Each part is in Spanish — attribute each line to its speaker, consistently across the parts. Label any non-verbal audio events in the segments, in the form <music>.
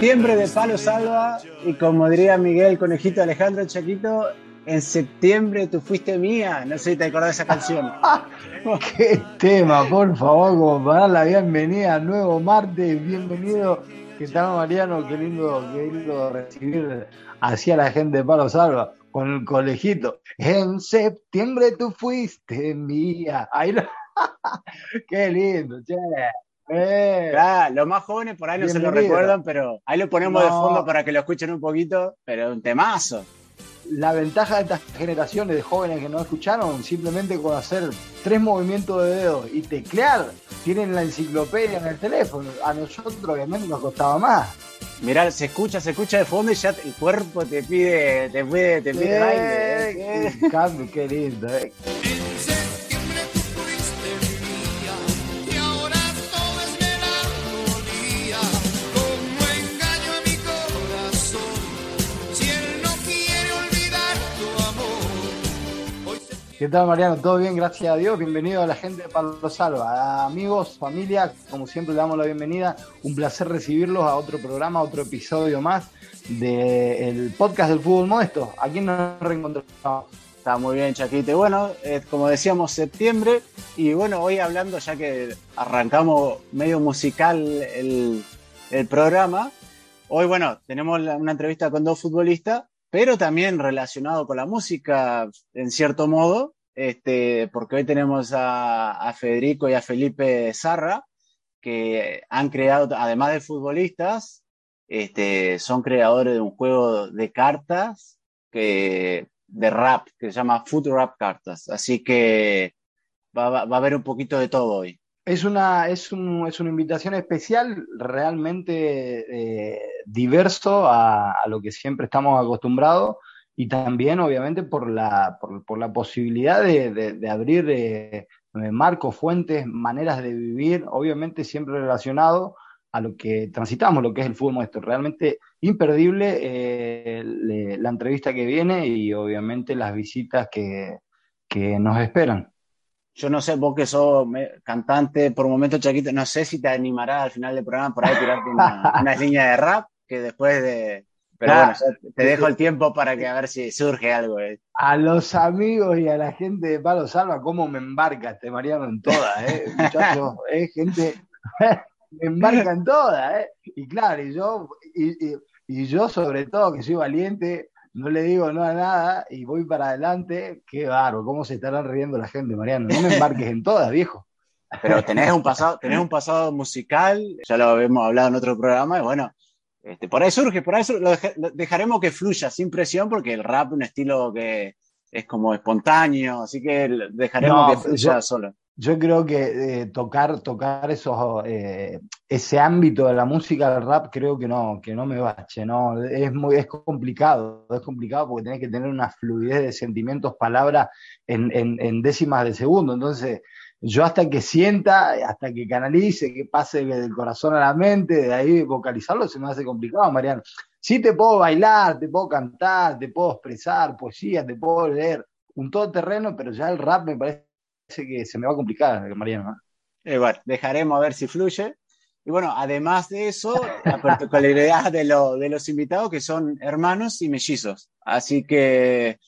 Speaker 1: Septiembre de Palo Salva y como diría Miguel Conejito Alejandro Chaquito, en septiembre tú fuiste mía. No sé si te acordás de esa canción. <laughs>
Speaker 2: Qué tema, por favor, como para dar la bienvenida al nuevo martes. Bienvenido. ¿Qué tal, Mariano? Qué lindo, qué lindo recibir así a la gente de Palo Salva con el conejito. En septiembre tú fuiste mía. Ahí <laughs> Qué lindo, che.
Speaker 1: Eh, los más jóvenes por ahí no se lo recuerdan, pero ahí lo ponemos de fondo para que lo escuchen un poquito, pero un temazo.
Speaker 2: La ventaja de estas generaciones de jóvenes que no escucharon, simplemente con hacer tres movimientos de dedos y teclear, tienen la enciclopedia en el teléfono. A nosotros obviamente nos costaba más.
Speaker 1: Mirá, se escucha, se escucha de fondo y ya el cuerpo te pide, te pide, te pide baile.
Speaker 2: ¿eh? qué lindo. Eh. ¿Qué tal, Mariano? ¿Todo bien? Gracias a Dios. Bienvenido a la gente de Palo Salva. Amigos, familia, como siempre, le damos la bienvenida. Un placer recibirlos a otro programa, a otro episodio más del podcast del fútbol modesto. Aquí nos reencontramos.
Speaker 1: Está muy bien, Chaquite. Bueno, como decíamos, septiembre. Y bueno, hoy hablando, ya que arrancamos medio musical el programa, hoy, bueno, tenemos una entrevista con dos futbolistas pero también relacionado con la música, en cierto modo, este, porque hoy tenemos a, Federico y a Felipe Zarra, que han creado, además de futbolistas, este, son creadores de un juego de cartas que, de rap que se llama Food Rap Cartas. Así que va, va a haber un poquito de todo hoy.
Speaker 2: Es una, es, un, es una invitación especial, realmente eh, diverso a, lo que siempre estamos acostumbrados y también, obviamente, por la, por, la posibilidad de, abrir eh, marcos, fuentes, maneras de vivir, obviamente siempre relacionado a lo que transitamos, lo que es el fútbol nuestro. Realmente imperdible eh, la entrevista que viene y obviamente las visitas que, que nos esperan
Speaker 1: yo no sé, vos que sos cantante por un momento, Chaquito, no sé si te animarás al final del programa por ahí tirarte una, <laughs> una línea de rap que después de. Pero bueno, te dejo el tiempo para que a ver si surge algo. Eh.
Speaker 2: A los amigos y a la gente de Palo Salva, ¿cómo me embarcaste, Mariano, en todas, eh? <laughs> Muchachos, eh, gente, <laughs> me embarca en todas, eh. Y claro, y yo, y, y yo sobre todo, que soy valiente, no le digo no a nada y voy para adelante, qué barro, cómo se estarán riendo la gente, Mariano. No me embarques en todas, viejo.
Speaker 1: Pero tenés un pasado, tenés un pasado musical, ya lo habíamos hablado en otro programa, y bueno, este, por ahí surge, por ahí lo, dejaremos que fluya sin presión, porque el rap es un estilo que es como espontáneo, así que dejaremos que fluya solo
Speaker 2: yo creo que eh, tocar, tocar esos, eh, ese ámbito de la música del rap creo que no, que no me bache, no, es muy, es complicado, es complicado porque tenés que tener una fluidez de sentimientos, palabras en, en, décimas de segundo, entonces yo hasta que sienta, hasta que canalice, que pase del corazón a la mente, de ahí vocalizarlo se me hace complicado, Mariano. Sí te puedo bailar, te puedo cantar, te puedo expresar poesía, te puedo leer un todoterreno, pero ya el rap me parece que se me va a complicar, Mariano.
Speaker 1: Eh, bueno, dejaremos a ver si fluye. Y bueno, además de eso, la particularidad de, de los invitados que son hermanos y mellizos. Así que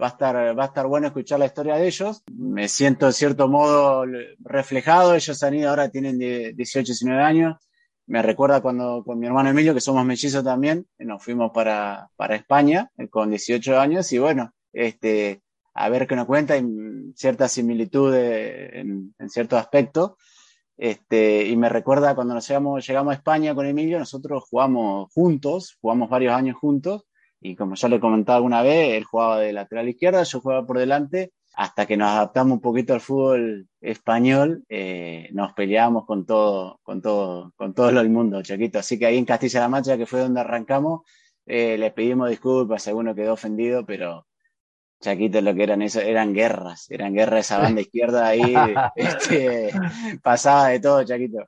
Speaker 1: va a, estar, va a estar bueno escuchar la historia de ellos. Me siento de cierto modo reflejado. Ellos han ido, ahora tienen 18, 19 años. Me recuerda cuando con mi hermano Emilio, que somos mellizos también, nos fuimos para, para España eh, con 18 años y bueno, este, a ver qué nos cuenta, hay cierta similitud en, cierto aspecto. Este, y me recuerda cuando nos llegamos, llegamos a España con Emilio, nosotros jugamos juntos, jugamos varios años juntos, y como ya le comentaba alguna vez, él jugaba de lateral izquierda, yo jugaba por delante, hasta que nos adaptamos un poquito al fútbol español, eh, nos peleábamos con todo, con todo, con todo el mundo, Chaquito. Así que ahí en Castilla-La Mancha, que fue donde arrancamos, eh, les pedimos disculpas alguno quedó ofendido, pero Chaquito lo que eran eso, eran guerras, eran guerras esa banda izquierda ahí, <laughs> este, pasaba de todo, Chaquito.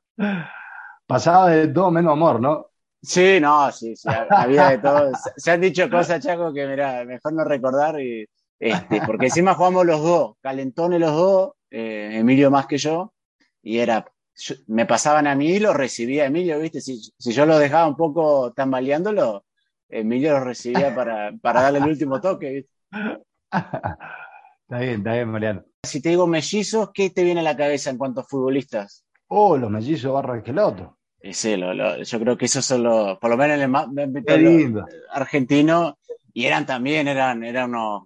Speaker 2: Pasaba de todo menos amor, ¿no?
Speaker 1: Sí, no, sí, sí, había de todo. Se han dicho cosas, Chaco, que mira, mejor no recordar y este, porque encima jugamos los dos, calentones los dos, eh, Emilio más que yo, y era, me pasaban a mí y lo recibía Emilio, ¿viste? Si, si yo lo dejaba un poco tambaleándolo, Emilio lo recibía para, para darle el último toque, ¿viste? <laughs>
Speaker 2: Está bien, está bien, Mariano.
Speaker 1: Si te digo mellizos, ¿qué te viene a la cabeza en cuanto a futbolistas?
Speaker 2: Oh, los mellizos Barra Esqueloto.
Speaker 1: Sí, lo, yo creo que esos son los, por lo menos en el argentino, y eran también, eran, eran unos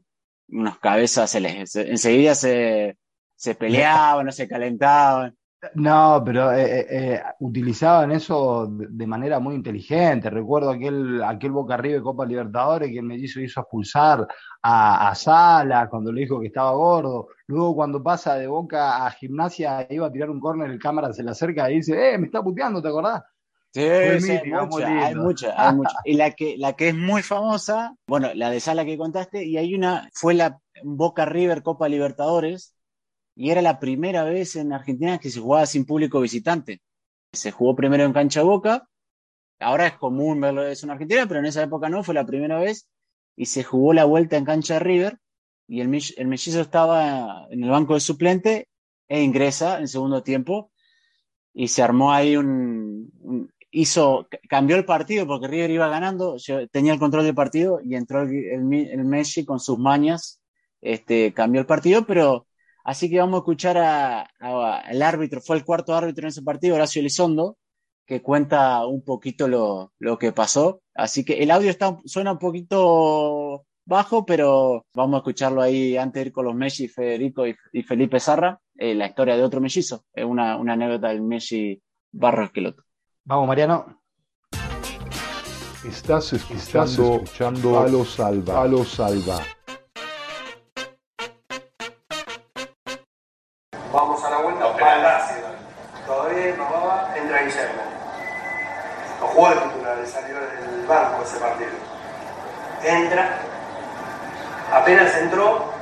Speaker 1: unos cabezas, se les, enseguida se, se peleaban, no se calentaban.
Speaker 2: No, pero eh, eh, eh, utilizaban eso de, manera muy inteligente. Recuerdo aquel, aquel Boca Arriba de Copa Libertadores que el mellizo hizo expulsar a, a, Sala cuando le dijo que estaba gordo. Luego cuando pasa de Boca a Gimnasia iba a tirar un córner, el cámara se le acerca y dice, eh, me está puteando, ¿te acordás?
Speaker 1: Sí, sí hay, mucha, hay mucha, Y la que, la que es muy famosa, bueno, la de Sala que contaste, y hay una, fue la Boca River Copa Libertadores, y era la primera vez en Argentina que se jugaba sin público visitante. Se jugó primero en cancha Boca, ahora es común verlo eso en Argentina, pero en esa época no, fue la primera vez, y se jugó la vuelta en cancha River, y el, el estaba en el banco de suplente e ingresa en segundo tiempo, y se armó ahí un, hizo, cambió el partido porque River iba ganando, tenía el control del partido y entró el, el, Messi con sus mañas, este, cambió el partido, pero así que vamos a escuchar al árbitro, fue el cuarto árbitro en ese partido, Horacio Elizondo, que cuenta un poquito lo, lo que pasó. Así que el audio está, suena un poquito bajo, pero vamos a escucharlo ahí antes de ir con los Messi, Federico y, Felipe Sarra, eh, la historia de otro mellizo, es una, una anécdota del Messi Barro Esqueloto.
Speaker 2: Vamos, Mariano.
Speaker 3: Estás escuchando, escuchando Palo Salva. Palo Salva.
Speaker 4: Entra, apenas entró,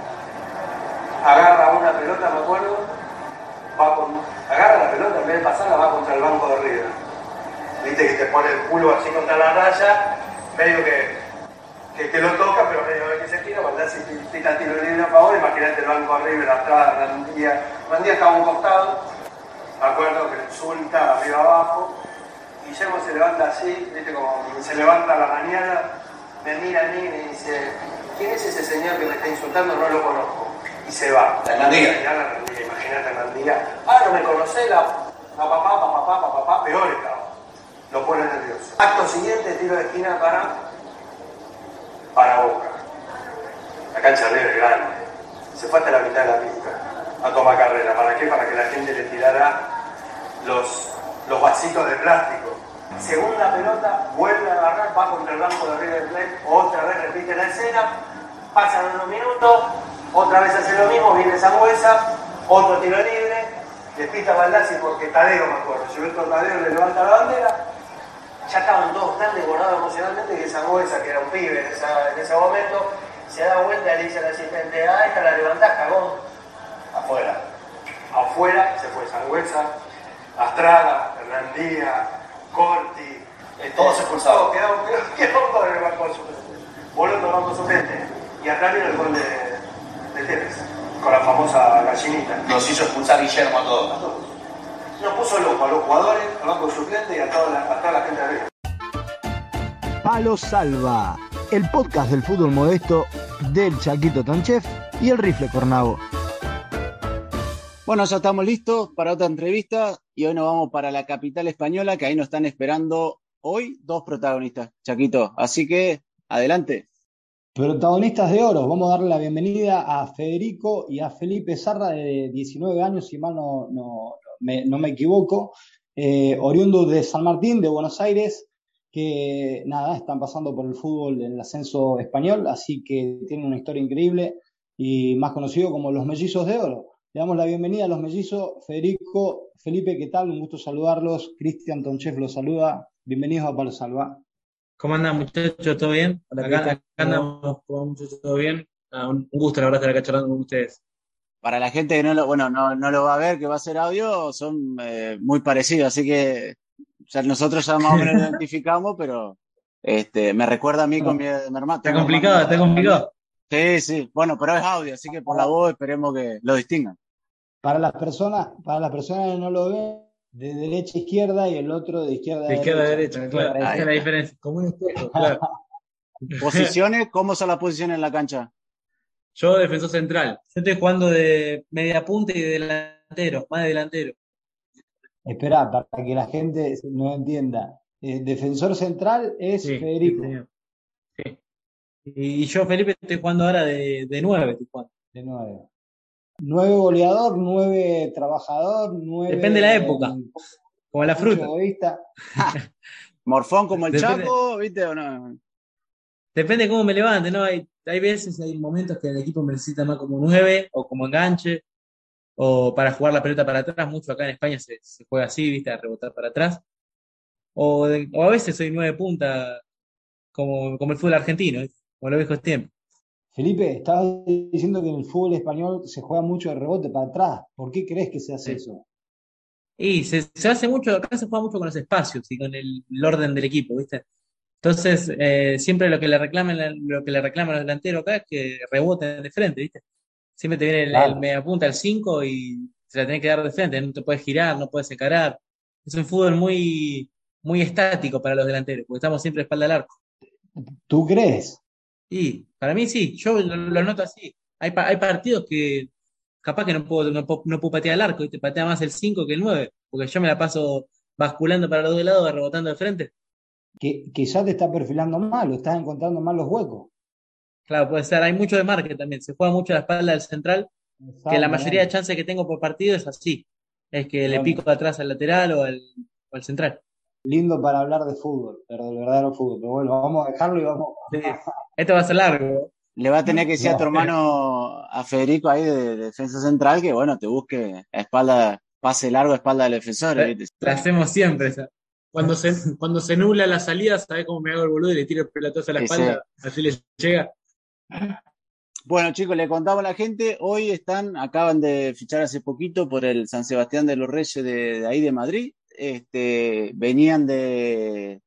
Speaker 4: agarra una pelota, me acuerdo, va con, agarra la pelota, en vez de pasarla va contra el banco de River viste que te pone el culo así contra la raya, medio que, que, lo toca, pero medio que se tira, ¿verdad? Si tira tiro libre a favor, imagínate el banco arriba, la entrada, Randía. Randía estaba a un costado, me acuerdo que suelta arriba abajo, Guillermo se levanta así, viste como se levanta a la mañana, me mira a mí y me dice, ¿quién es ese señor que me está insultando? No lo conozco. Y se va.
Speaker 5: La Randía.
Speaker 4: Imagínate Randía. Ah, no me conocé, la, la papá, papá, papá, papá, peor estaba lo pone nervioso. Acto siguiente, tiro de esquina para, para Boca. La cancha es grande. Se fue hasta la mitad de la pista a tomar carrera. ¿Para qué? Para que la gente le tirara los, los vasitos de plástico. Segunda pelota, vuelve a agarrar, va contra el banco de River Plate, otra vez repite la escena, pasan unos minutos, otra vez hace lo mismo, viene Sangüesa, otro tiro libre, despista Baldassi porque Tadeo, me acuerdo, Gilberto Tadeo le levanta la bandera, ya estaban todos tan desbordados emocionalmente que Sangüesa, que era un pibe en, ese momento, se da vuelta y le dice al asistente, ah, esta la levantás, cagón. Afuera. Afuera se fue Sangüesa, Astrada, Hernandía, Corti.
Speaker 5: Eh, todos expulsados.
Speaker 4: Quedaron, quedaron todos en el banco suplente. Volviendo al banco suplente. Y atrás viene el gol de, de Tevez, con la famosa gallinita.
Speaker 5: Nos hizo expulsar Guillermo a todos. A todos.
Speaker 4: Nos puso loco a los jugadores, al banco suplente y a toda la, a toda la gente de arriba.
Speaker 2: Palo Salva, el podcast del fútbol modesto del Chaquito Tonchef y el Rifle Cornavo.
Speaker 1: Bueno, ya estamos listos para otra entrevista y hoy nos vamos para la capital española, que ahí nos están esperando hoy dos protagonistas, Chaquito. Así que, adelante.
Speaker 2: Protagonistas de oro, vamos a darle la bienvenida a Federico y a Felipe Sarra de 19 años, si mal no, me equivoco, eh, oriundo de San Martín, de Buenos Aires, que nada, están pasando por el fútbol en el ascenso español, así que tienen una historia increíble y más conocido como los mellizos de oro. Le damos la bienvenida a los mellizos. Federico, Felipe, ¿qué tal? Un gusto saludarlos. Cristian Tonchef los saluda. Bienvenidos a Palo Salva.
Speaker 6: ¿Cómo andan muchachos? ¿Todo bien? acá, andamos, muchachos? ¿Todo bien? Ah, un, gusto, la verdad, estar acá charlando con ustedes.
Speaker 1: Para la gente que no lo, bueno, no, no lo va a ver, que va a ser audio, son eh, muy parecidos, así que ya nosotros ya más o menos lo <laughs> identificamos, pero este, me recuerda a mí con mi, hermano.
Speaker 6: Está complicado, está complicado.
Speaker 1: Sí, sí, bueno, pero es audio, así que por la voz esperemos que lo distingan.
Speaker 2: Para las personas, para las personas que no lo ven, de derecha a izquierda y el otro de izquierda
Speaker 6: a derecha. Izquierda a derecha, claro. Esa es la diferencia. Como un espejo, <laughs> claro.
Speaker 1: ¿Posiciones? ¿Cómo son las posiciones en la cancha?
Speaker 6: Yo defensor central. Yo estoy jugando de media punta y de delantero, más de delantero.
Speaker 2: Espera, para que la gente no entienda. El defensor central es Federico.
Speaker 6: Sí, Y yo, Felipe, estoy jugando ahora de, de nueve.
Speaker 2: De nueve. Nueve goleador, nueve trabajador, nueve.
Speaker 6: Depende de la época. Como la fruta. <laughs>
Speaker 1: Morfón como el Chaco, ¿viste o no?
Speaker 6: Depende cómo me levante, ¿no? Hay, hay veces, hay momentos que el equipo me necesita más como nueve o como enganche o para jugar la pelota para atrás. Mucho acá en España se, juega así, ¿viste? A rebotar para atrás. O, a veces soy nueve punta como, como el fútbol argentino, como lo viejos tiempos.
Speaker 2: Felipe, estabas diciendo que en el fútbol español se juega mucho de rebote para atrás. ¿Por qué crees que se hace eso?
Speaker 6: Y se, hace mucho, acá se juega mucho con los espacios y con el, orden del equipo, ¿viste? Entonces, eh, siempre lo que le reclaman, lo que le reclaman los delanteros acá es que reboten de frente, ¿viste? Siempre te viene el, media punta, el 5 y se la tenés que dar de frente, no te puedes girar, no puedes encarar. Es un fútbol muy, muy estático para los delanteros, porque estamos siempre espalda al arco.
Speaker 2: ¿Tú crees?
Speaker 6: Y para mí sí, yo lo, noto así. Hay, hay partidos que capaz que no puedo, no puedo, patear el arco, y te patea más el 5 que el 9, porque yo me la paso basculando para los dos lados, rebotando de frente.
Speaker 2: Que, ya te está perfilando mal, o estás encontrando mal los huecos.
Speaker 6: Claro, puede ser. Hay mucho de marque también. Se juega mucho a la espalda del central, que la mayoría de chances que tengo por partido es así. Es que le pico atrás al lateral o al, o al central
Speaker 2: lindo para hablar de fútbol, pero del verdadero fútbol. Pero bueno, vamos a dejarlo y vamos.
Speaker 6: Esto va a ser largo.
Speaker 1: Le va a tener que decir a tu hermano, a Federico ahí de, defensa central, que bueno, te busque a espalda, pase largo a espalda del defensor.
Speaker 6: La, hacemos siempre. Cuando se, cuando se nubla la salida, ¿sabes cómo me hago el boludo y le tiro el pelotazo a la espalda? Así le llega.
Speaker 1: Bueno, chicos, le contamos a la gente, hoy están, acaban de fichar hace poquito por el San Sebastián de los Reyes de ahí de Madrid, este, venían de,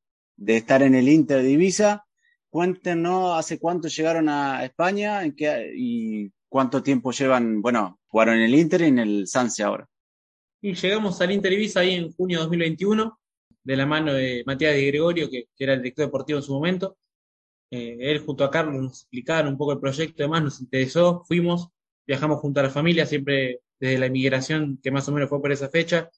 Speaker 1: estar en el Inter Divisa. Cuéntenos hace cuánto llegaron a España y cuánto tiempo llevan, bueno, jugaron en el Inter y en el Sanse ahora.
Speaker 6: Y llegamos al Inter Divisa ahí en junio de 2021, de la mano de Matías de Gregorio, que, era el director deportivo en su momento. Eh, él junto a Carlos nos explicaron un poco el proyecto, además nos interesó, fuimos, viajamos junto a la familia, siempre desde la inmigración, que más o menos fue por esa fecha,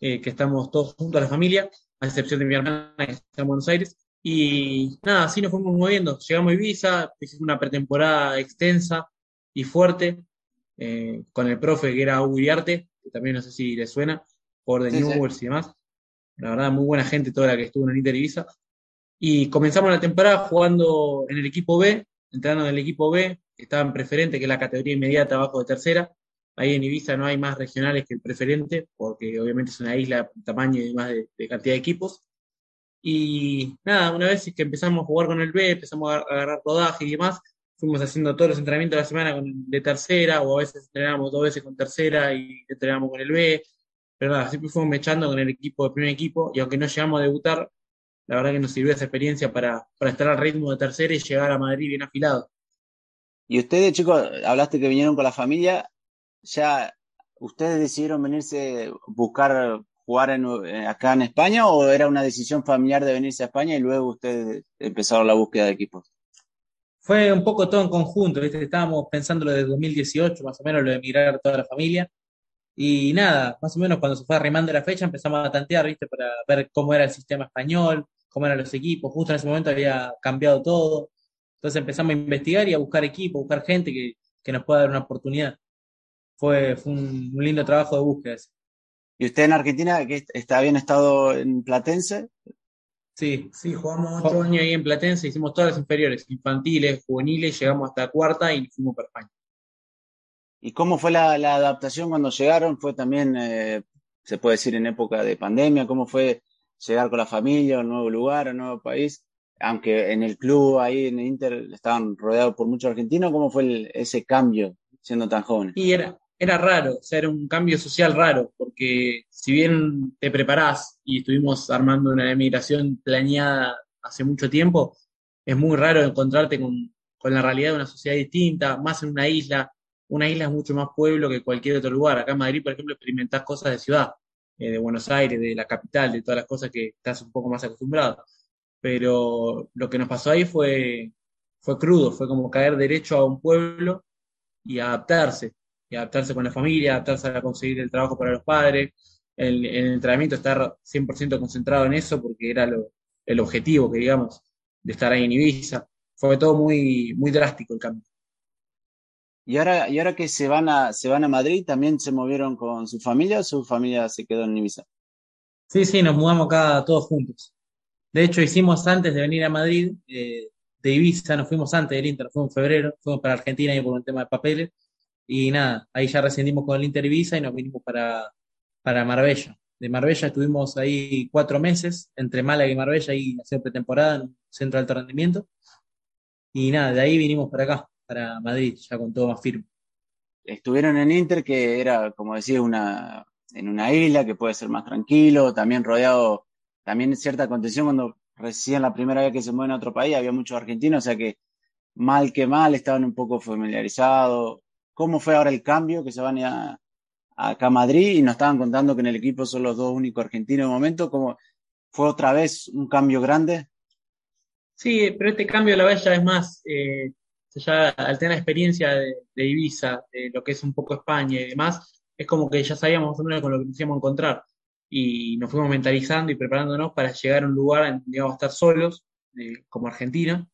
Speaker 6: eh, que estamos todos juntos a la familia, a excepción de mi hermana que está en Buenos Aires. Y nada, así nos fuimos moviendo. Llegamos a Ibiza, hicimos una pretemporada extensa y fuerte eh, con el profe que era Hugo Iriarte, que también no sé si le suena, por The New y demás. La verdad, muy buena gente toda la que estuvo en Inter Ibiza. Y comenzamos la temporada jugando en el equipo B, entrando en el equipo B, que estaba en preferente, que es la categoría inmediata abajo de tercera. Ahí en Ibiza no hay más regionales que el preferente, porque obviamente es una isla, tamaño y más de, cantidad de equipos. Y nada, una vez que empezamos a jugar con el B, empezamos a agarrar rodaje y demás, fuimos haciendo todos los entrenamientos de la semana con, de tercera, o a veces entrenábamos dos veces con tercera y entrenábamos con el B. Pero nada, siempre fuimos echando con el equipo de primer equipo, y aunque no llegamos a debutar, la verdad que nos sirvió esa experiencia para, para estar al ritmo de tercera y llegar a Madrid bien afilado.
Speaker 1: Y ustedes, chicos, hablaste que vinieron con la familia, ya ustedes decidieron venirse, buscar jugar eh, acá en España o era una decisión familiar de venirse a España y luego ustedes empezaron la búsqueda de equipos?
Speaker 6: Fue un poco todo en conjunto, ¿viste? estábamos pensando lo de 2018, más o menos lo de emigrar toda la familia. Y nada, más o menos cuando se fue arrimando la fecha empezamos a tantear, ¿viste? Para ver cómo era el sistema español, cómo eran los equipos. Justo en ese momento había cambiado todo. Entonces empezamos a investigar y a buscar equipos, buscar gente que, que nos pueda dar una oportunidad fue, un, lindo trabajo de búsqueda.
Speaker 1: ¿Y usted en Argentina, que está, habían estado en Platense?
Speaker 6: Sí, sí, jugamos ocho años ahí en Platense, hicimos todas las inferiores, infantiles, juveniles, llegamos hasta cuarta y fuimos para España.
Speaker 1: ¿Y cómo fue la, adaptación cuando llegaron? ¿Fue también, eh, se puede decir, en época de pandemia? ¿Cómo fue llegar con la familia a un nuevo lugar, a un nuevo país? Aunque en el club, ahí en el Inter, estaban rodeados por muchos argentinos, ¿cómo fue ese cambio siendo tan joven?
Speaker 6: Y era, era raro, o sea, era un cambio social raro, porque si bien te preparás y estuvimos armando una emigración planeada hace mucho tiempo, es muy raro encontrarte con, la realidad de una sociedad distinta, más en una isla. Una isla es mucho más pueblo que cualquier otro lugar. Acá en Madrid, por ejemplo, experimentás cosas de ciudad, eh, de Buenos Aires, de la capital, de todas las cosas que estás un poco más acostumbrado. Pero lo que nos pasó ahí fue, fue crudo, fue como caer derecho a un pueblo y adaptarse y adaptarse con la familia, adaptarse a conseguir el trabajo para los padres, el, el entrenamiento estar 100% concentrado en eso porque era el objetivo, que digamos, de estar ahí en Ibiza. Fue todo muy, muy drástico el cambio.
Speaker 1: Y ahora, y ahora que se van a, se van a Madrid, ¿también se movieron con su familia o su familia se quedó en Ibiza?
Speaker 6: Sí, sí, nos mudamos acá todos juntos. De hecho, hicimos antes de venir a Madrid, eh, de Ibiza, nos fuimos antes del Inter, fuimos en febrero, fuimos para Argentina y por un tema de papeles, y nada, ahí ya rescindimos con el Inter Ibiza y nos vinimos para, para Marbella. De Marbella estuvimos ahí cuatro meses, entre Málaga y Marbella, ahí hacer pretemporada en un centro de alto rendimiento. Y nada, de ahí vinimos para acá, para Madrid, ya con todo más firme.
Speaker 1: Estuvieron en Inter, que era, como decía, una, en una isla que puede ser más tranquilo, también rodeado, también cierta contención cuando recién la primera vez que se mueven a otro país, había muchos argentinos, o sea que mal que mal estaban un poco familiarizados, cómo fue ahora el cambio que se van a, acá a Madrid y nos estaban contando que en el equipo son los dos únicos argentinos de momento, ¿cómo fue otra vez un cambio grande?
Speaker 6: Sí, pero este cambio a la vez ya es más, eh, ya al tener experiencia de, Ibiza, de lo que es un poco España y demás, es como que ya sabíamos más o menos con lo que nos íbamos a encontrar y nos fuimos mentalizando y preparándonos para llegar a un lugar donde íbamos a estar solos, como Argentina,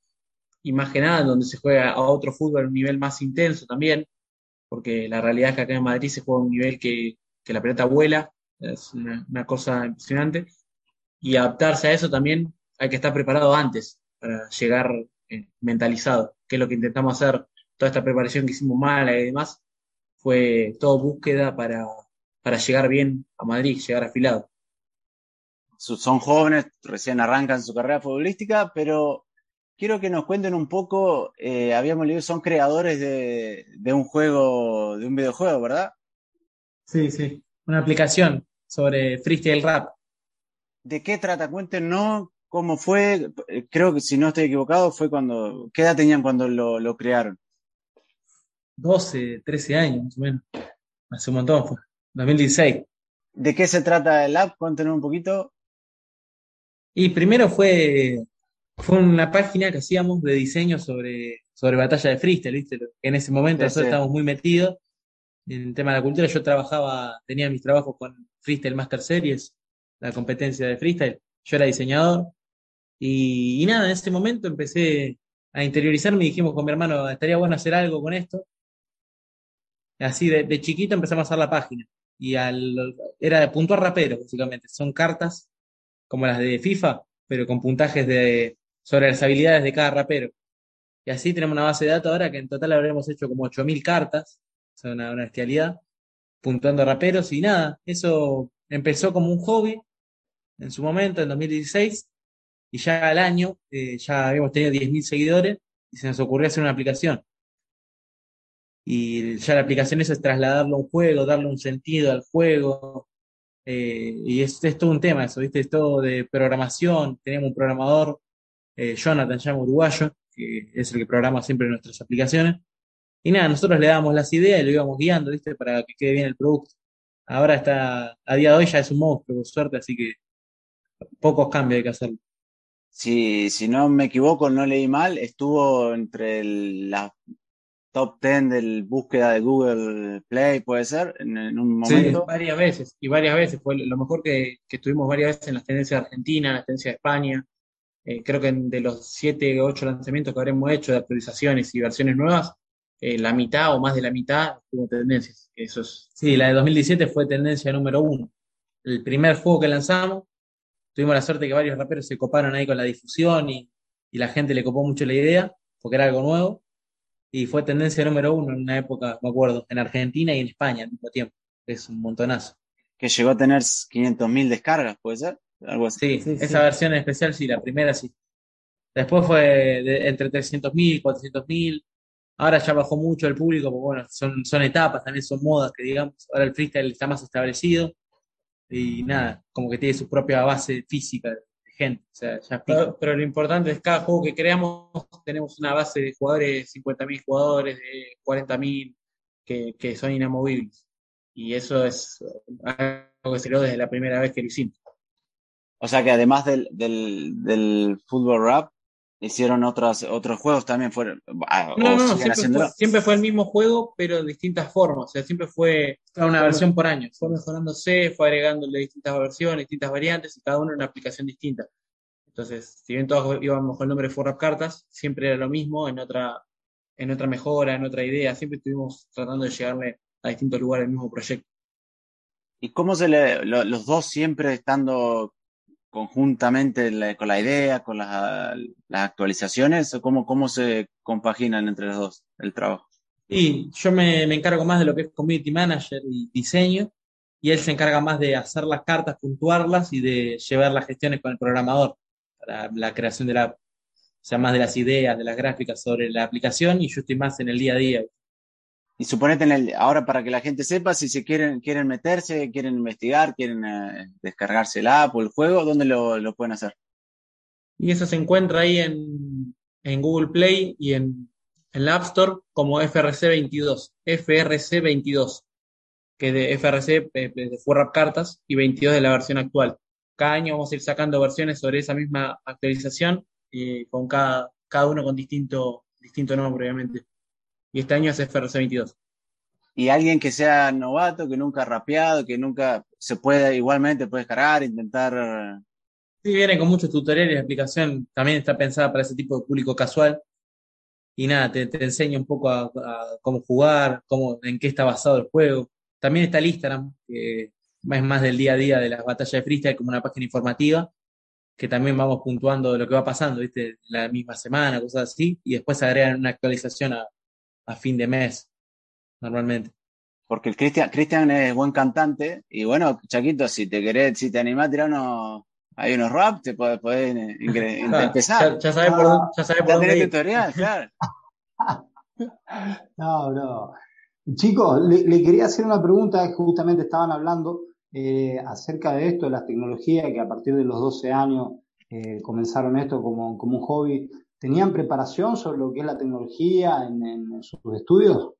Speaker 6: y más que nada donde se juega a otro fútbol a un nivel más intenso también, porque la realidad es que acá en Madrid se juega a un nivel que, la pelota vuela, es una, cosa impresionante, y adaptarse a eso también hay que estar preparado antes para llegar eh, mentalizado, que es lo que intentamos hacer, toda esta preparación que hicimos mala y demás, fue todo búsqueda para, para llegar bien a Madrid, llegar afilado.
Speaker 1: Son jóvenes, recién arrancan su carrera futbolística, pero quiero que nos cuenten un poco, eh, habíamos leído, son creadores de, un juego, de un videojuego, ¿verdad?
Speaker 6: Sí, sí, una aplicación sobre freestyle rap.
Speaker 1: ¿De qué trata? Cuéntenos cómo fue, creo que si no estoy equivocado, fue cuando, ¿qué edad tenían cuando lo, crearon?
Speaker 6: 12, 13 años más o menos, hace un montón, fue 2016.
Speaker 1: ¿De qué se trata el app? Cuéntenos un poquito.
Speaker 6: Y primero fue fue una página que hacíamos de diseño sobre, sobre batalla de freestyle, ¿viste? En ese momento nosotros estábamos muy metidos en el tema de la cultura. Yo trabajaba, tenía mis trabajos con Freestyle Master Series, la competencia de freestyle. Yo era diseñador. Y, nada, en ese momento empecé a interiorizarme y dijimos con mi hermano, estaría bueno hacer algo con esto. Así de, de chiquito empezamos a hacer la página. Y al, era de puntuar rapero, básicamente. Son cartas como las de FIFA, pero con puntajes de, sobre las habilidades de cada rapero. Y así tenemos una base de datos ahora que en total habremos hecho como 8.000 cartas, o sea, una, bestialidad, puntuando raperos y nada, eso empezó como un hobby en su momento, en 2016, y ya al año eh, ya habíamos tenido 10.000 seguidores y se nos ocurrió hacer una aplicación. Y ya la aplicación es trasladarlo a un juego, darle un sentido al juego. Eh, y es, es, todo un tema eso, ¿viste? Es todo de programación. Tenemos un programador eh, Jonathan, llama uruguayo, que es el que programa siempre nuestras aplicaciones. Y nada, nosotros le dábamos las ideas y lo íbamos guiando, ¿viste? Para que quede bien el producto. Ahora está, a día de hoy ya es un monstruo, por suerte, así que pocos cambios hay que hacer.
Speaker 1: Si, si no me equivoco, no leí mal, estuvo entre la top 10 del búsqueda de Google Play, puede ser, en, un momento.
Speaker 6: Sí, varias veces, y varias veces. Fue lo mejor que, que estuvimos varias veces en las tendencias de Argentina, en las tendencias de España, eh, creo que de los 7 o 8 lanzamientos que habremos hecho de actualizaciones y versiones nuevas, eh, la mitad o más de la mitad tuvo tendencias. Eso es... Sí, la de 2017 fue tendencia número uno. el primer juego que lanzamos. Tuvimos la suerte que varios raperos se coparon ahí con la difusión y, y la gente le copó mucho la idea, porque era algo nuevo. Y fue tendencia número uno en una época, me acuerdo, en Argentina y en España al mismo tiempo. Es un montonazo.
Speaker 1: Que llegó a tener 500.000 descargas, ¿puede ser? Algo así.
Speaker 6: Sí,
Speaker 2: Sí,
Speaker 6: esa
Speaker 2: sí.
Speaker 6: versión en especial sí, la primera sí. Después fue de- entre 300.000, 400.000. Ahora ya bajó mucho el público, porque bueno, son, son etapas, también son modas que digamos. Ahora el freestyle está más establecido y nada, como que tiene su propia base física de gente. O sea, ya pero, pero lo importante es cada juego que creamos, tenemos una base de jugadores, 50.000 jugadores, de 40.000 que, que son inamovibles. Y eso es algo que se creó desde la primera vez que lo hicimos.
Speaker 1: O sea que además del, del, del fútbol rap, hicieron otros, otros juegos también fueron. ah,
Speaker 6: No, no, siempre fue, siempre fue el mismo juego, pero de distintas formas. O sea, siempre fue una versión por año. Fue mejorándose, fue agregándole distintas versiones, distintas variantes, y cada uno una aplicación distinta. Entonces, si bien todos íbamos con el nombre de Rap Cartas, siempre era lo mismo, en otra, en otra mejora, en otra idea. Siempre estuvimos tratando de llegarle a distintos lugares del mismo proyecto.
Speaker 1: ¿Y cómo se le, lo- los dos siempre estando conjuntamente con la idea, con las, actualizaciones, cómo, cómo se compaginan entre los dos el trabajo?
Speaker 6: Y yo me, encargo más de lo que es community manager y diseño, y él se encarga más de hacer las cartas, puntuarlas y de llevar las gestiones con el programador para la creación de la. O sea, más de las ideas, de las gráficas sobre la aplicación, y yo estoy más en el día a día.
Speaker 1: Y suponete en el, ahora para que la gente sepa si se quieren, quieren meterse, quieren investigar, quieren eh, descargarse la app o el juego, ¿dónde lo, lo pueden hacer?
Speaker 6: Y eso se encuentra ahí en, en Google Play y en, en la App Store como FRC22, FRC22, que de FRC eh, de Rap Cartas y 22 de la versión actual. Cada año vamos a ir sacando versiones sobre esa misma actualización, y con cada, cada uno con distinto, distinto nombre, obviamente. Y este año es FRC22.
Speaker 1: Y alguien que sea novato, que nunca ha rapeado, que nunca se puede, igualmente puede descargar, intentar.
Speaker 6: Sí, viene con muchos tutoriales, la aplicación también está pensada para ese tipo de público casual. Y nada, te, te enseña un poco a, a cómo jugar, cómo, en qué está basado el juego. También está el Instagram, que es más del día a día de las batallas de freestyle, como una página informativa, que también vamos puntuando de lo que va pasando, ¿viste? La misma semana, cosas así, y después agregan una actualización a, a fin de mes, normalmente.
Speaker 1: Porque el Cristian, Cristian es buen cantante, y bueno, Chaquito, si te querés, si te animás a tirar unos, hay unos rap, te podés, podés <laughs>
Speaker 6: Claro,
Speaker 1: empezar.
Speaker 6: Ya, ya sabes por, dónde- ya sabes por dónde ir.
Speaker 1: tutorial, claro. <laughs>
Speaker 2: No, no. Chicos, le, le quería hacer una pregunta justamente estaban hablando eh, acerca de esto, de las tecnologías, que a partir de los 12 años eh, comenzaron esto como, como un hobby. ¿Tenían preparación sobre lo que es la tecnología en, sus estudios?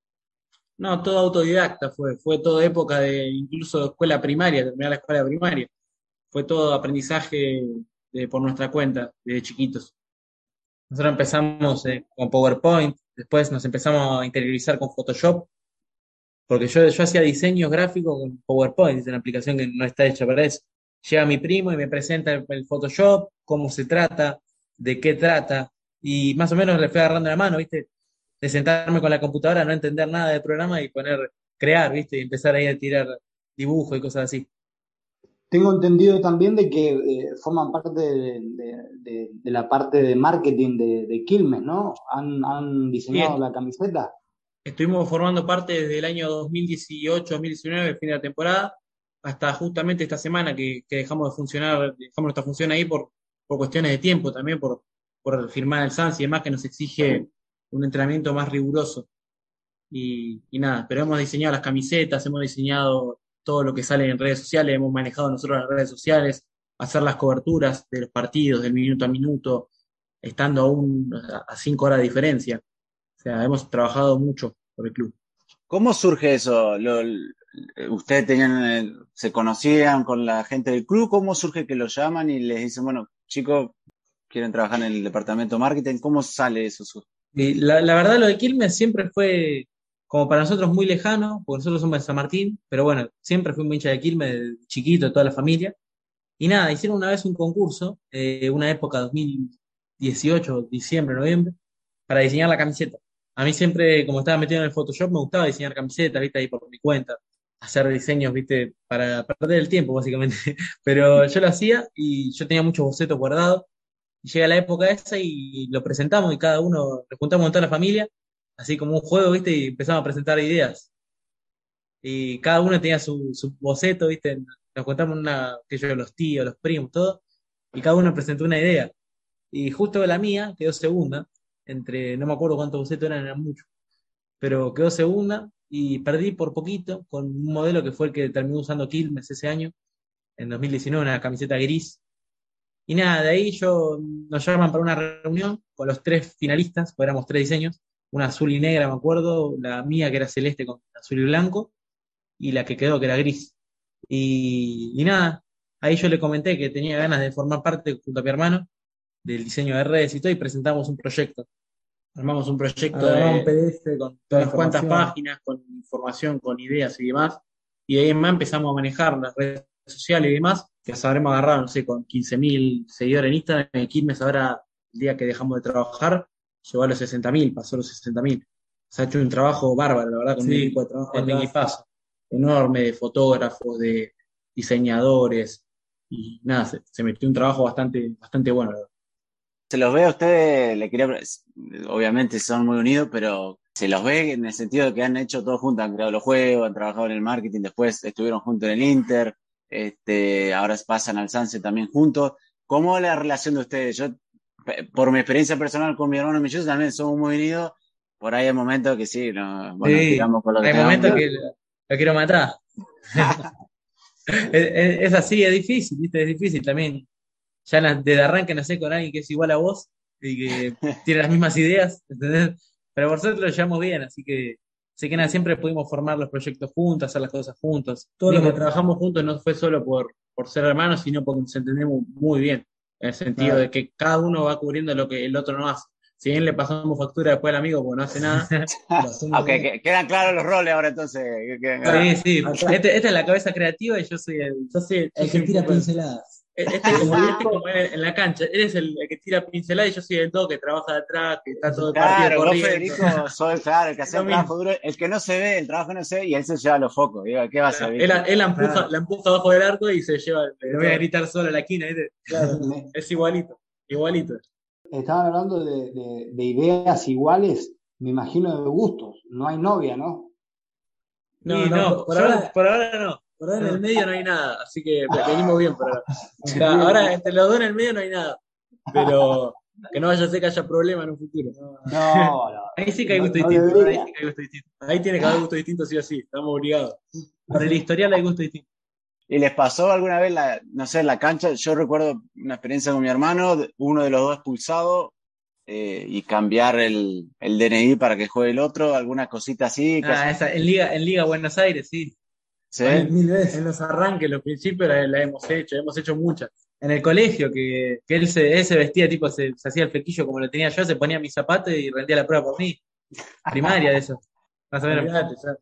Speaker 6: No, todo autodidacta fue, fue toda época de incluso escuela primaria, terminar la escuela primaria. Fue todo aprendizaje de- por nuestra cuenta, desde chiquitos. Nosotros empezamos eh, con PowerPoint, después nos empezamos a interiorizar con Photoshop, porque yo, yo hacía diseños gráficos con PowerPoint, es una aplicación que no está hecha para eso. Llega mi primo y me presenta el Photoshop, cómo se trata, de qué trata, y más o menos le fui agarrando la mano, ¿viste? de sentarme con la computadora, no entender nada del programa y poner, crear, ¿viste? Y empezar ahí a tirar dibujos y cosas así.
Speaker 2: Tengo entendido también de que eh, forman parte de, de- de- de la parte de marketing de, de Quilmes, ¿no? Han, han diseñado
Speaker 6: Bien.
Speaker 2: la camiseta.
Speaker 6: Estuvimos formando parte desde el año 2018-2019, fin de la temporada, hasta justamente esta semana que, que dejamos de funcionar, dejamos nuestra función ahí por, por cuestiones de tiempo, también por, por firmar el SANS y demás, que nos exige un entrenamiento más riguroso. Y, nada, pero hemos diseñado las camisetas, hemos diseñado todo lo que sale en redes sociales, hemos manejado nosotros las redes sociales, hacer las coberturas de los partidos, del minuto a minuto, estando aún a cinco horas de diferencia. O sea, hemos trabajado mucho por el club.
Speaker 1: ¿Cómo surge eso? Lo- ¿Ustedes tenían, eh, se conocían con la gente del club? ¿Cómo surge que los llaman y les dicen, bueno, chicos, quieren trabajar en el departamento de marketing? ¿Cómo sale eso?
Speaker 6: La, la verdad, lo de Quilmes siempre fue como para nosotros muy lejano, porque nosotros somos de San Martín, pero bueno, siempre fui muy hincha de Quilmes, de chiquito, toda la familia. Y nada, hicieron una vez un concurso, eh, una época 2018, diciembre, noviembre, para diseñar la camiseta. A mí siempre, como estaba metido en el Photoshop, me gustaba diseñar camisetas, viste, ahí por mi cuenta. hacer diseños, viste, para perder el tiempo, básicamente. <laughs> Pero yo lo hacía y yo tenía muchos bocetos guardados. Llega la época esa y lo presentamos y cada uno, nos juntamos con toda la familia, así como un juego, viste, y empezamos a presentar ideas. Y cada uno tenía su, boceto, viste, nos contamos una, que yo, los tíos, los primos, todo, y cada uno presentó una idea. Y justo la mía quedó segunda, entre, no me acuerdo cuántos bocetos eran, eran muchos, pero quedó segunda y perdí por poquito con un modelo que fue el que terminó usando Quilmes ese año, en 2019, una camiseta gris. Y nada, de ahí yo nos llaman para una reunión con los tres finalistas, pues éramos tres diseños, una azul y negra, me acuerdo, la mía que era celeste con azul y blanco, y la que quedó que era gris. Y, y nada, ahí yo le comenté que tenía ganas de formar parte junto a mi hermano del diseño de redes y todo, y presentamos un proyecto. Armamos un proyecto de
Speaker 7: un PDF con
Speaker 6: unas cuantas páginas con información, con ideas y demás. Y de ahí en más empezamos a manejar las redes sociales y demás, que hasta habremos agarrado, no sé, con 15.000 seguidores en Instagram. En Quilmes ahora, el día que dejamos de trabajar, llegó a los 60.000, pasó los 60.000. Se ha hecho un trabajo bárbaro, la verdad, con
Speaker 7: Sí,
Speaker 6: un equipo de trabajo de equipazo enorme de fotógrafos, de diseñadores, y nada, se, se metió un trabajo bastante, bastante bueno.
Speaker 1: Se los ve a ustedes, le quería, obviamente son muy unidos, pero se los ve en el sentido de que han hecho todo juntos, han creado los juegos, han trabajado en el marketing, después estuvieron juntos en el Inter, este, ahora pasan al Sanse también juntos. ¿Cómo es la relación de ustedes? Yo, por mi experiencia personal con mi hermano Millus, también somos muy unidos. Por ahí hay momentos que sí, no, bueno,
Speaker 6: Sí,
Speaker 1: tiramos con lo que
Speaker 6: Hay momentos
Speaker 1: que-
Speaker 6: lo, quiero matar. <laughs> <laughs> es, es- es así, es difícil, ¿viste? Es difícil también. Ya desde arranque nacer con alguien que es igual a vos y que tiene las mismas ideas, ¿entendés? Pero por suerte lo llevamos bien, así que sé que nada, siempre pudimos formar los proyectos juntos, hacer las cosas juntos. Todo lo que trabajamos juntos no fue solo por, por ser hermanos, sino porque nos entendemos muy bien, en el sentido
Speaker 7: Claro.
Speaker 6: de que cada uno va cubriendo lo que el otro no hace. Si bien le pasamos factura después al amigo porque no hace nada, <laughs>
Speaker 1: Ok, que- quedan claros los roles ahora entonces.
Speaker 6: Sí, sí. Este- esta es la cabeza creativa y yo soy el. Yo soy el,
Speaker 7: El que tira pinceladas.
Speaker 6: Este es como, este es como en en la cancha. Eres el, el que tira pincelada y yo soy el todo que trabaja de atrás, que está todo el
Speaker 1: Claro,
Speaker 6: partido corriendo.
Speaker 1: Federico sos claro, el que hace el trabajo duro, el que no se ve, el trabajo no se ve, y él se lleva los focos. Digo, ¿Qué va a hacer?
Speaker 6: Él, él la empuja,
Speaker 7: Claro.
Speaker 6: la empuja abajo del arco y se lleva. Le voy a gritar solo a la esquina. ¿viste? <laughs> Es igualito. Igualito.
Speaker 2: Estaban hablando de, de- de ideas iguales, me imagino de gustos. No hay novia, ¿no?
Speaker 6: No, no,
Speaker 7: no,
Speaker 6: por, ahora- por ahora no. Por ahora en el medio no hay nada. Así que venimos bien por ahora. <laughs> O sea, ahora entre los dos en el medio no hay nada. Pero que no vaya a ser que haya problemas en un futuro.
Speaker 2: No, no.
Speaker 6: Ahí sí que hay gusto
Speaker 2: No- no
Speaker 6: distinto. ahí sí que hay gusto distinto. Ahí tiene que haber gusto distinto sí o sí. Estamos obligados. Por el historial hay gusto distinto.
Speaker 1: ¿Y les pasó alguna vez, la, no sé, en la cancha? Yo recuerdo una experiencia con mi hermano, uno de los dos expulsado, eh, y cambiar el, el DNI para que juegue el otro, alguna cosita así.
Speaker 6: Ah, esa, en Liga, en Liga Buenos Aires, sí.
Speaker 1: ¿Sí?
Speaker 7: Mil veces.
Speaker 6: En los arranques, los principios la, la hemos hecho, hemos hecho muchas. En el colegio, que, que él, se, él se vestía, tipo, se, se hacía el flequillo como lo tenía yo, se ponía mis zapatos y rendía la prueba por mí. Primaria de eso. Más o menos, fíjate, ya.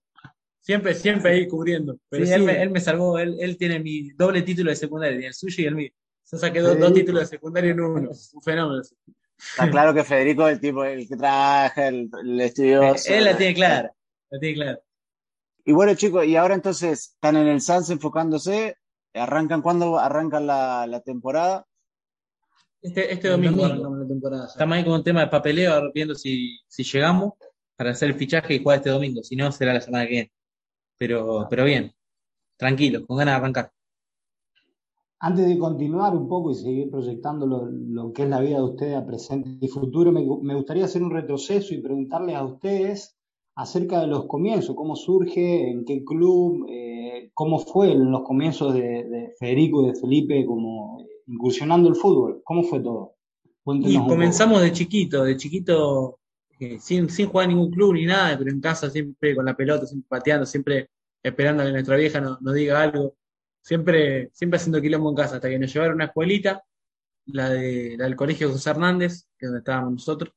Speaker 6: Siempre, siempre ahí cubriendo. Pero
Speaker 7: Sí,
Speaker 6: sí, él,
Speaker 7: sí.
Speaker 6: me, él me salvó, él, él tiene mi doble título de secundaria, el suyo y el mío. Yo saqué dos, dos títulos de secundaria en uno. Un fenómeno.
Speaker 1: Está claro que Federico es el tipo, el que trabaja, el, el estudioso.
Speaker 6: él la tiene clara. La tiene clara.
Speaker 1: Y bueno, chicos, y ahora entonces están en el Sans enfocándose. ¿Arrancan cuándo arrancan la, la temporada?
Speaker 6: Este, este domingo,
Speaker 7: la temporada.
Speaker 6: Estamos ahí con un tema de papeleo, ahora viendo si, si llegamos para hacer el fichaje y jugar este domingo. Si no, será la semana que viene. Pero, pero bien, tranquilo, con ganas de arrancar.
Speaker 2: Antes de continuar un poco y seguir proyectando lo, lo que es la vida de ustedes a presente y futuro, me, me gustaría hacer un retroceso y preguntarles a ustedes acerca de los comienzos, cómo surge, en qué club, eh, cómo fue en los comienzos de, de Federico y de Felipe, como eh, incursionando el fútbol, cómo fue todo. Cuéntenos
Speaker 6: Y comenzamos de chiquito, de chiquito, eh, sin, sin jugar en ningún club ni nada, pero en casa siempre con la pelota, siempre pateando, siempre esperando a que nuestra vieja nos, nos diga algo. Siempre, siempre haciendo quilombo en casa, hasta que nos llevaron a una escuelita, la, de, la del Colegio José Hernández, que es donde estábamos nosotros.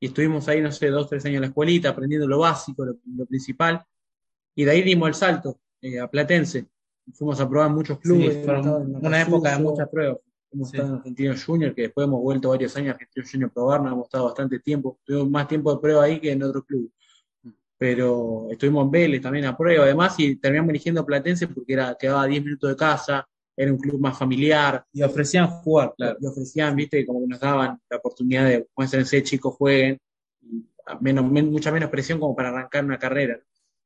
Speaker 6: Y estuvimos ahí, no sé, dos, tres años en la escuelita, aprendiendo lo básico, lo, lo principal. Y de ahí dimos el salto eh, a Platense. Fuimos a probar muchos clubes,
Speaker 7: Sí,
Speaker 6: fueron
Speaker 7: en
Speaker 6: una época de muchas pruebas. Hemos
Speaker 7: Sí.
Speaker 6: estado en Argentino Junior, que después hemos vuelto varios años a Argentino Junior a probar, nos hemos estado bastante tiempo, tuvimos más tiempo de prueba ahí que en otro club. pero estuvimos en Vélez también a prueba, además, y terminamos eligiendo Platense porque era, quedaba a 10 minutos de casa, era un club más familiar, y ofrecían jugar, claro, y ofrecían, viste, como que nos daban la oportunidad de, muéstrense, chicos, jueguen, menos, mucha menos presión como para arrancar una carrera.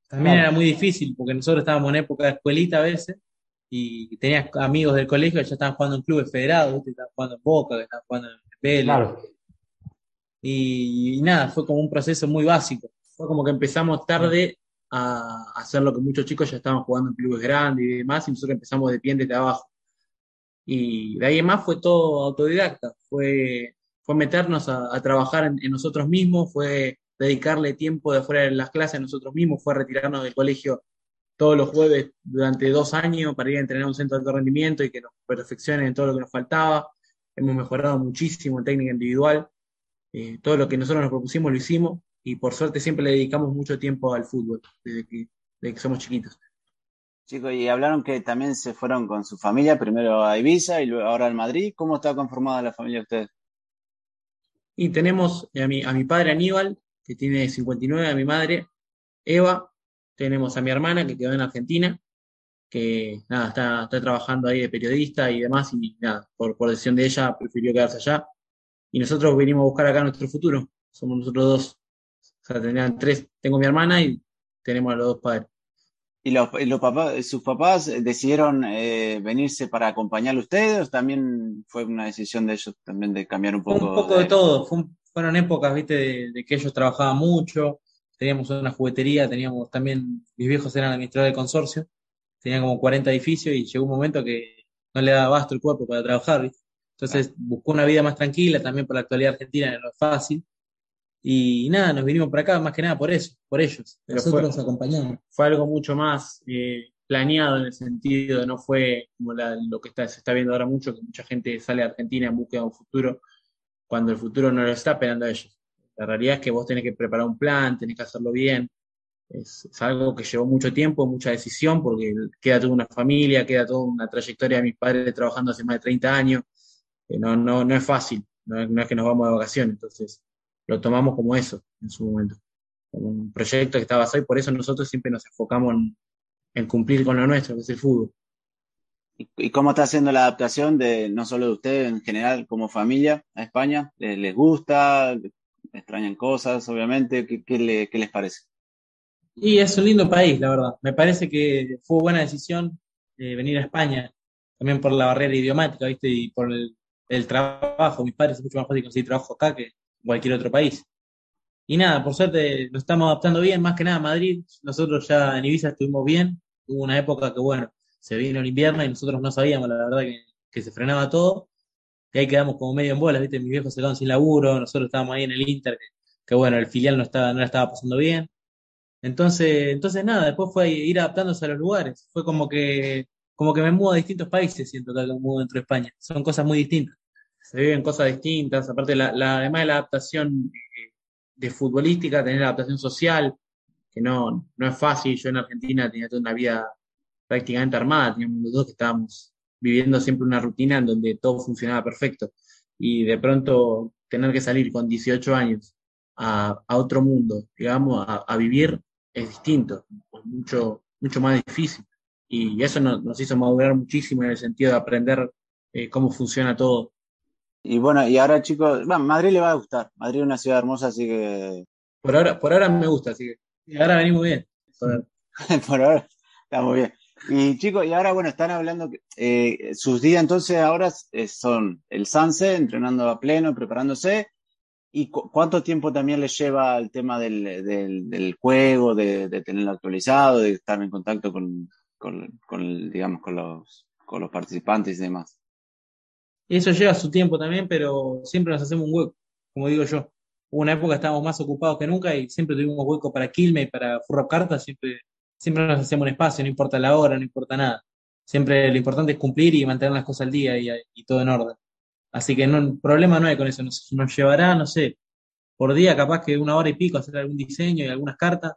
Speaker 6: También era muy difícil, porque nosotros estábamos en época de escuelita a veces, y tenías amigos del colegio que ya estaban jugando en clubes federados, ¿viste? estaban jugando en Boca, que estaban jugando en Vélez. Y, y, nada, fue como un proceso muy básico. Fue como que empezamos tarde a hacer lo que muchos chicos ya estaban jugando en clubes grandes y demás, y nosotros empezamos de pie desde abajo. Y de ahí en más fue todo autodidacta, fue, fue meternos a, a trabajar en, en, nosotros mismos, fue dedicarle tiempo de fuera de las clases a nosotros mismos, fue retirarnos del colegio todos los jueves durante dos años para ir a entrenar a un centro de alto rendimiento y que nos perfeccionen en todo lo que nos faltaba. Hemos mejorado muchísimo en técnica individual. Eh, todo lo que nosotros nos propusimos lo hicimos y por suerte siempre le dedicamos mucho tiempo al fútbol desde que, desde que somos chiquitos.
Speaker 1: Chicos, y hablaron que también se fueron con su familia, primero a Ibiza y luego ahora al Madrid. ¿Cómo está conformada la familia de ustedes?
Speaker 6: Y tenemos a mi, a mi padre Aníbal, que tiene 59, a mi madre Eva, tenemos a mi hermana que quedó en Argentina, que nada, está, está trabajando ahí de periodista y demás, y nada, por, por decisión de ella prefirió quedarse allá. Y nosotros venimos a buscar acá nuestro futuro, somos nosotros dos. O sea, tendrían tres, tengo mi hermana y tenemos a los dos padres.
Speaker 1: ¿Y los, papás, sus papás decidieron eh, venirse para acompañarlo a ustedes o también fue una decisión de ellos también de cambiar un poco?
Speaker 6: Un poco de, de todo, Fue un, fueron épocas, viste, de, de, que ellos trabajaban mucho, teníamos una juguetería, teníamos también, mis viejos eran administradores de consorcio, tenían como 40 edificios y llegó un momento que no le daba basto el cuerpo para trabajar, ¿viste? Entonces buscó una vida más tranquila, también por la actualidad argentina no es fácil. Y nada, nos vinimos para acá más que nada por eso, por ellos.
Speaker 1: Pero Nosotros nos acompañamos.
Speaker 6: Fue algo mucho más eh, planeado en el sentido, no fue como la, lo que está, se está viendo ahora mucho, que mucha gente sale a Argentina en búsqueda de un futuro, cuando el futuro no lo está esperando a ellos. La realidad es que vos tenés que preparar un plan, tenés que hacerlo bien. Es, es, algo que llevó mucho tiempo, mucha decisión, porque queda toda una familia, queda toda una trayectoria de mis padres trabajando hace más de 30 años. Que no, no, no es fácil, no es, no es que nos vamos de vacaciones. Entonces, lo tomamos como eso en su momento, como un proyecto que estaba basado y por eso nosotros siempre nos enfocamos en, en cumplir con lo nuestro, que es el fútbol.
Speaker 1: ¿Y cómo está haciendo la adaptación de no solo de ustedes en general como familia a España? ¿Les gusta? extrañan cosas, obviamente. ¿Qué, qué, le, ¿Qué, les parece?
Speaker 6: Y es un lindo país, la verdad. Me parece que fue buena decisión eh, venir a España, también por la barrera idiomática, ¿viste? Y por el, el trabajo. Mis padres es mucho más fácil conseguir trabajo acá que cualquier otro país. Y nada, por suerte nos estamos adaptando bien, más que nada Madrid. Nosotros ya en Ibiza estuvimos bien. Hubo una época que, bueno, se vino el invierno y nosotros no sabíamos, la verdad, que, que se frenaba todo y ahí quedamos como medio en bolas, ¿viste? Mis viejos se quedaron sin laburo, nosotros estábamos ahí en el Inter, que, que, bueno, el filial no, estaba, no la estaba pasando bien. Entonces, entonces nada, después fue ir adaptándose a los lugares. Fue como que, como que me mudo a distintos países, siento que me mudo dentro de España. Son cosas muy distintas. Se viven cosas distintas, aparte la, la, además de la adaptación de futbolística, tener la adaptación social, que no, no es fácil. Yo en Argentina tenía toda una vida prácticamente armada, teníamos los dos que estábamos viviendo siempre una rutina en donde todo funcionaba perfecto. Y de pronto tener que salir con 18 años a, a otro mundo, digamos, a, vivir es distinto, mucho, mucho más difícil. Y eso nos, nos hizo madurar muchísimo en el sentido de aprender eh, cómo funciona todo.
Speaker 1: Y bueno, y ahora chicos, bueno, Madrid le va a gustar. Madrid es una ciudad hermosa, así que...
Speaker 6: Por ahora, por ahora me gusta, así que... Y ahora venimos bien.
Speaker 1: Por, <laughs> por ahora estamos bien. Y chicos, y ahora bueno, están hablando, eh, sus días entonces ahora eh, son el Sanse, entrenando a pleno, preparándose, y cu cuánto tiempo también les lleva el tema del, del, del juego, de, de, tenerlo actualizado, de estar en contacto con, con, con, digamos, con los, con los participantes y demás.
Speaker 6: Eso lleva su tiempo también, pero siempre nos hacemos un hueco, como digo yo. Hubo una época estábamos más ocupados que nunca y siempre tuvimos hueco para Quilme y para Furrap Cartas, siempre siempre nos hacemos un espacio, no importa la hora, no importa nada. Siempre lo importante es cumplir y mantener las cosas al día y, todo en orden. Así que no, problema no hay con eso. Nos, llevará, no sé, por día capaz que una hora y pico hacer algún diseño y algunas cartas,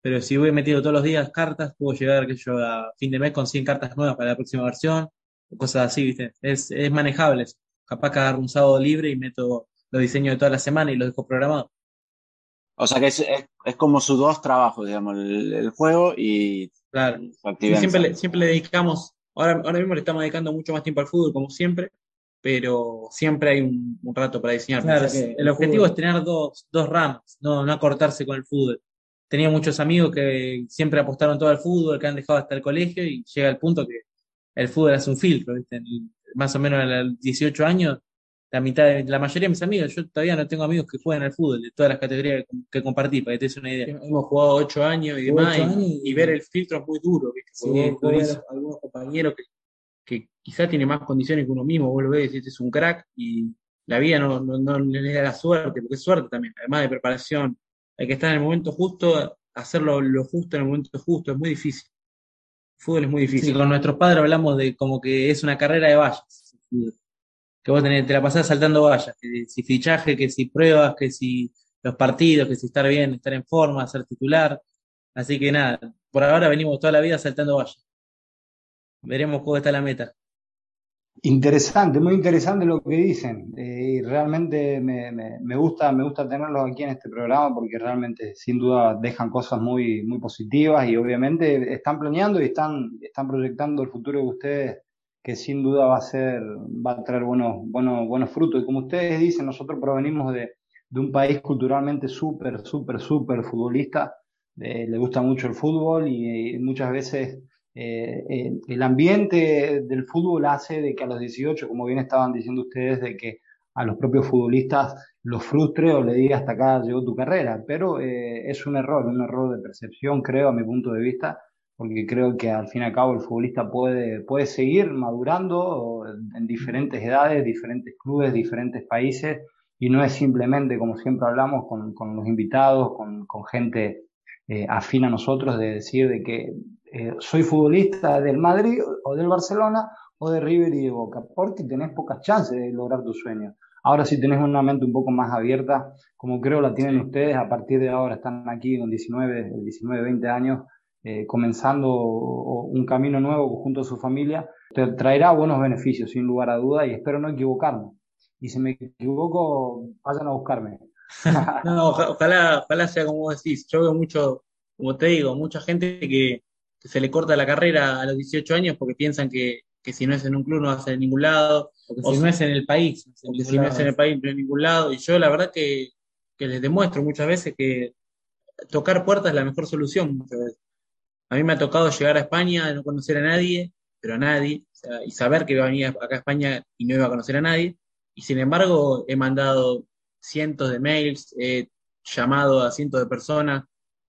Speaker 6: pero si voy metido todos los días cartas, puedo llegar que yo a fin de mes con 100 cartas nuevas para la próxima versión, cosas así, ¿viste? Es, es manejable. Capaz que agarro un sábado libre y meto los diseños de toda la semana y los dejo programados.
Speaker 1: O sea que es, es, como sus dos trabajos, digamos, el, juego y
Speaker 6: claro. su actividad. Siempre le, siempre le dedicamos, ahora, ahora mismo le estamos dedicando mucho más tiempo al fútbol, como siempre, pero siempre hay un, rato para diseñar. el, objetivo es tener dos, dos ramas, no, no acortarse con el fútbol. Tenía muchos amigos que siempre apostaron todo al fútbol, que han dejado hasta el colegio y llega el punto que el fútbol hace un filtro, ¿viste? más o menos a los 18 años, la mitad de la mayoría de mis amigos, yo todavía no tengo amigos que jueguen al fútbol, de todas las categorías que, compartí, para que te des una idea. Hemos jugado 8 años y demás, y, ver el filtro es muy duro, ¿viste? Sí, algunos compañeros que que quizá tiene más condiciones que uno mismo, vos lo ves, este es un crack y la vida no, no, le da la suerte, porque es suerte también, además de preparación, hay que estar en el momento justo, hacerlo lo justo en el momento justo, es muy difícil. Fútbol es muy difícil. con nuestros padres hablamos de como que es una carrera de vallas. Que vos tenés, te la pasás saltando vallas, que si fichaje, que si pruebas, que si los partidos, que si estar bien, estar en forma, ser titular. Así que nada, por ahora venimos toda la vida saltando vallas veremos cómo está la meta.
Speaker 2: Interesante, muy interesante lo que dicen. Eh, y realmente me, me, gusta, me gusta tenerlos aquí en este programa porque realmente sin duda dejan cosas muy, muy positivas y obviamente están planeando y están, están proyectando el futuro de ustedes que sin duda va a ser, va a traer buenos, buenos, buenos frutos. Y como ustedes dicen, nosotros provenimos de, de un país culturalmente súper, súper, súper futbolista. Eh, le gusta mucho el fútbol y muchas veces eh, eh, el ambiente del fútbol hace de que a los 18, como bien estaban diciendo ustedes, de que a los propios futbolistas los frustre o le diga hasta acá llegó tu carrera, pero eh, es un error, un error de percepción, creo, a mi punto de vista, porque creo que al fin y al cabo el futbolista puede, puede seguir madurando en diferentes edades, diferentes clubes, diferentes países, y no es simplemente, como siempre hablamos con, con los invitados, con, con gente afín a nosotros, de decir de que eh, soy futbolista del Madrid o del Barcelona o de River y de Boca, porque tenés pocas chances de lograr tu sueño. Ahora si tenés una mente un poco más abierta, como creo la tienen ustedes, a partir de ahora están aquí con 19, 19 20 años, eh, comenzando un camino nuevo junto a su familia, te traerá buenos beneficios, sin lugar a duda, y espero no equivocarme. Y si me equivoco, vayan a buscarme. <laughs>
Speaker 6: no, ojalá, ojalá sea como decís. Yo veo mucho, como te digo, mucha gente que se le corta la carrera a los 18 años porque piensan que, que si no es en un club no va a ser en ningún lado, o, si no es en el país, o si no es en el país no en ningún lado. Y yo la verdad que, que les demuestro muchas veces que tocar puertas es la mejor solución muchas veces. A mí me ha tocado llegar a España, no conocer a nadie, pero a nadie, y saber que iba a venir acá a España y no iba a conocer a nadie. Y sin embargo, he mandado cientos de mails, he llamado a cientos de personas,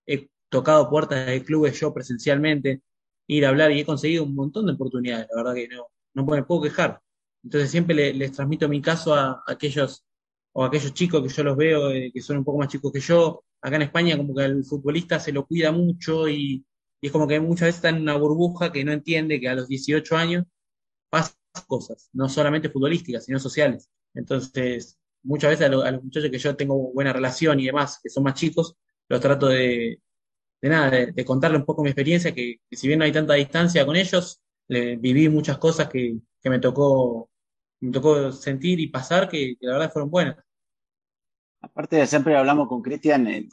Speaker 6: he tocado puertas de clubes yo presencialmente, ir a hablar y he conseguido un montón de oportunidades, la verdad que no, no me puedo quejar. Entonces siempre les transmito mi caso a, aquellos o a aquellos chicos que yo los veo eh, que son un poco más chicos que yo. Acá en España como que el futbolista se lo cuida mucho y, es como que muchas veces está en una burbuja que no entiende que a los 18 años pasan cosas, no solamente futbolísticas, sino sociales. Entonces, muchas veces a, a los muchachos que yo tengo buena relación y demás, que son más chicos, los trato de, de nada, de, contarle un poco mi experiencia, que, si bien no hay tanta distancia con ellos, viví muchas cosas que, me tocó me tocó sentir y pasar que, la verdad fueron buenas.
Speaker 1: Aparte de siempre hablamos con Cristian, eh,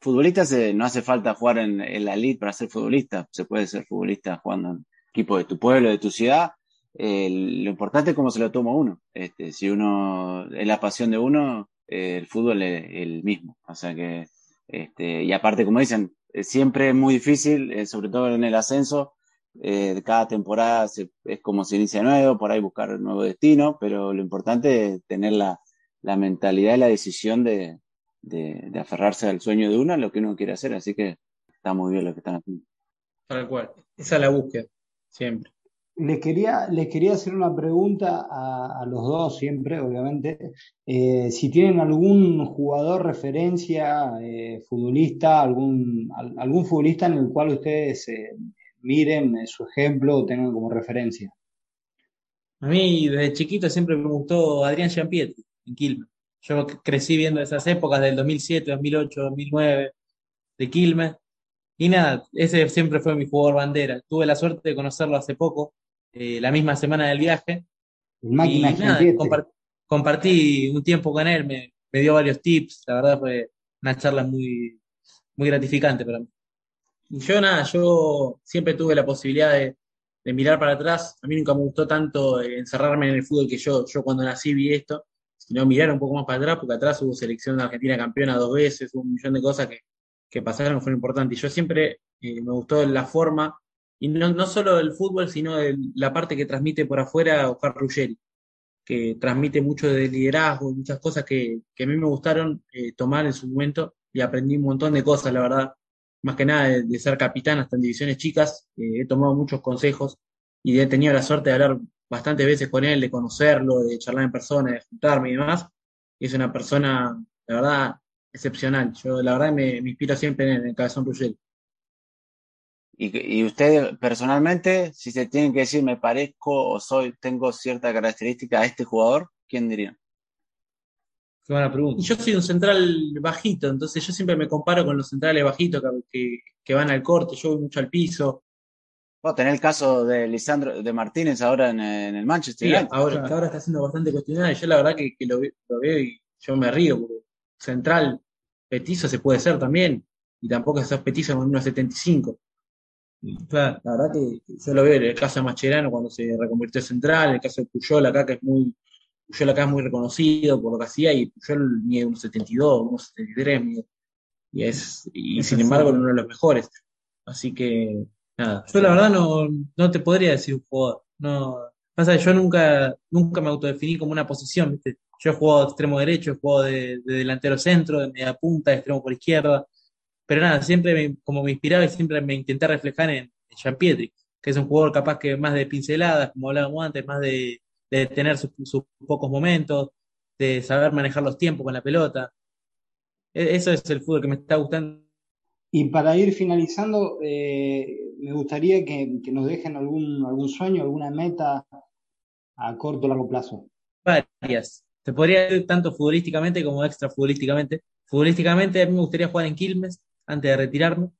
Speaker 1: futbolistas no hace falta jugar en, la elite para ser futbolista, se puede ser futbolista jugando en equipo de tu pueblo, de tu ciudad. Eh, lo importante es cómo se lo toma uno. Este, si uno es la pasión de uno, eh, el fútbol es el mismo. O sea que, este, y aparte, como dicen, eh, siempre es muy difícil, eh, sobre todo en el ascenso. Eh, cada temporada es como se inicia nuevo, por ahí buscar un nuevo destino, pero lo importante es tener la, la mentalidad y la decisión de, de, aferrarse al sueño de uno, lo que uno quiere hacer. Así que está muy bien lo que están haciendo.
Speaker 6: Tal cual. Esa es la búsqueda, siempre.
Speaker 2: Les quería, les quería hacer una pregunta a, los dos siempre, obviamente. Eh, si tienen algún jugador referencia, eh, futbolista, algún, algún futbolista en el cual ustedes eh, miren su ejemplo o tengan como referencia.
Speaker 6: A mí desde chiquito siempre me gustó Adrián Giampietri en Quilmes. Yo crecí viendo esas épocas del 2007, 2008, 2009 de Quilmes. Y nada, ese siempre fue mi jugador bandera. Tuve la suerte de conocerlo hace poco eh, la misma semana del viaje. y nada, compartí un tiempo con él, me, dio varios tips, la verdad fue una charla muy, muy gratificante para mí. Yo nada, yo siempre tuve la posibilidad de, de mirar para atrás. A mí nunca me gustó tanto encerrarme en el fútbol que yo, yo cuando nací vi esto, sino mirar un poco más para atrás, porque atrás hubo selección de Argentina campeona dos veces, hubo un millón de cosas que, que pasaron fueron importantes. Y yo siempre eh, me gustó la forma, y no, no solo del fútbol, sino de la parte que transmite por afuera Oscar Ruggeri, que transmite mucho de liderazgo muchas cosas que, que a mí me gustaron eh, tomar en su momento y aprendí un montón de cosas, la verdad, más que nada de, de ser capitán hasta en divisiones chicas, eh, he tomado muchos consejos y he tenido la suerte de hablar bastantes veces con él, de conocerlo, de charlar en persona, de juntarme y demás. Y es una persona, la verdad, excepcional. Yo, la verdad, me, me inspiro siempre en el Cabezón Ruggeri.
Speaker 1: Y, y usted personalmente, si se tienen que decir me parezco o soy, tengo cierta característica a este jugador, ¿quién diría?
Speaker 2: Qué buena pregunta.
Speaker 6: Yo soy un central bajito, entonces yo siempre me comparo con los centrales bajitos que, que, que van al corte, yo voy mucho al piso.
Speaker 1: Bueno, tener el caso de Lisandro de Martínez ahora en, en el Manchester
Speaker 6: Sí,
Speaker 1: United.
Speaker 6: ahora, está siendo bastante cuestionado y yo la verdad que, que lo, ve- lo veo y yo me río, porque central petizo se puede ser también, y tampoco sos petizo con 1.75.
Speaker 2: Claro.
Speaker 6: La verdad que yo lo veo en el caso de Mascherano cuando se reconvirtió en central, en el caso de Puyol acá que es muy, Puyol acá es muy reconocido por lo que hacía y Puyol mide 1.72, 1.73 mide, y es, y
Speaker 2: Es
Speaker 6: sin
Speaker 2: así.
Speaker 6: embargo uno de los mejores. Así que, nada, yo la verdad no, no te podría decir un jugador, no, pasa que yo nunca, nunca me autodefiní como una posición, ¿viste? Yo he jugado de extremo derecho, he jugado de, de delantero centro, de media punta, de extremo por izquierda, pero nada, siempre me- como me inspiraba y siempre me intenté reflejar en, en Jean Pietri, que es un jugador capaz que más de pinceladas, como hablábamos antes, más de, de tener sus, sus pocos momentos, de saber manejar los tiempos con la pelota. E- Eso es el fútbol que me está gustando.
Speaker 2: Y para ir finalizando, eh, me gustaría que, que nos dejen algún, algún sueño, alguna meta a corto o largo plazo.
Speaker 6: Varias. Se podría ir tanto futbolísticamente como extra futbolísticamente. Futbolísticamente a mí me gustaría jugar en Quilmes antes de retirarme.